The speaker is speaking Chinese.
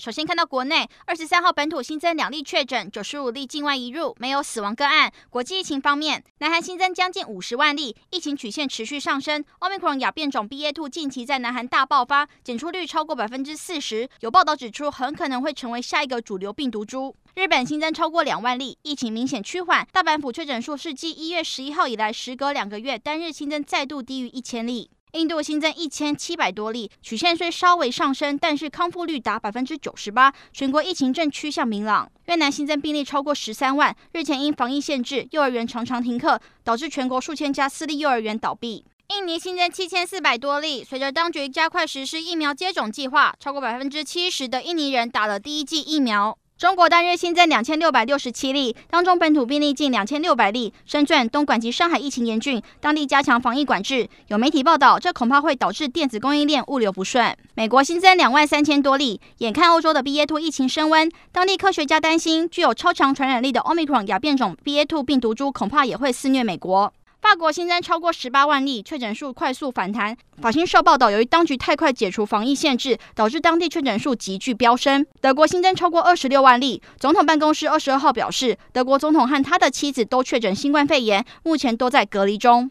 首先看到国内二十三号本土新增两例确诊，九十五例境外移入，没有死亡个案。国际疫情方面，南韩新增将近五十万例，疫情曲线持续上升。Omicron 亚变种 BA.2 近期在南韩大爆发，检出率超过百分之四十，有报道指出很可能会成为下一个主流病毒株。日本新增超过两万例，疫情明显趋缓。大阪府确诊数是继一月十一号以来，时隔两个月单日新增再度低于一千例。印度新增一千七百多例，曲线虽稍微上升，但是康复率达百分之九十八，全国疫情正趋向明朗。越南新增病例超过十三万，日前因防疫限制，幼儿园常常停课，导致全国数千家私立幼儿园倒闭。印尼新增七千四百多例，随着当局加快实施疫苗接种计划，超过百分之七十的印尼人打了第一剂疫苗。中国单日新增两千六百六十七例，当中本土病例近两千六百例。深圳、东莞及上海疫情严峻，当地加强防疫管制。有媒体报道，这恐怕会导致电子供应链物流不顺。美国新增两万三千多例，眼看欧洲的 BA.2 疫情升温，当地科学家担心具有超强传染力的 Omicron 亚变种 BA.2 病毒株恐怕也会肆虐美国。法国新增超过十八万例，确诊数快速反弹。法新社报道，由于当局太快解除防疫限制，导致当地确诊数急剧飙升。德国新增超过二十六万例，总统办公室二十二号表示，德国总统和他的妻子都确诊新冠肺炎，目前都在隔离中。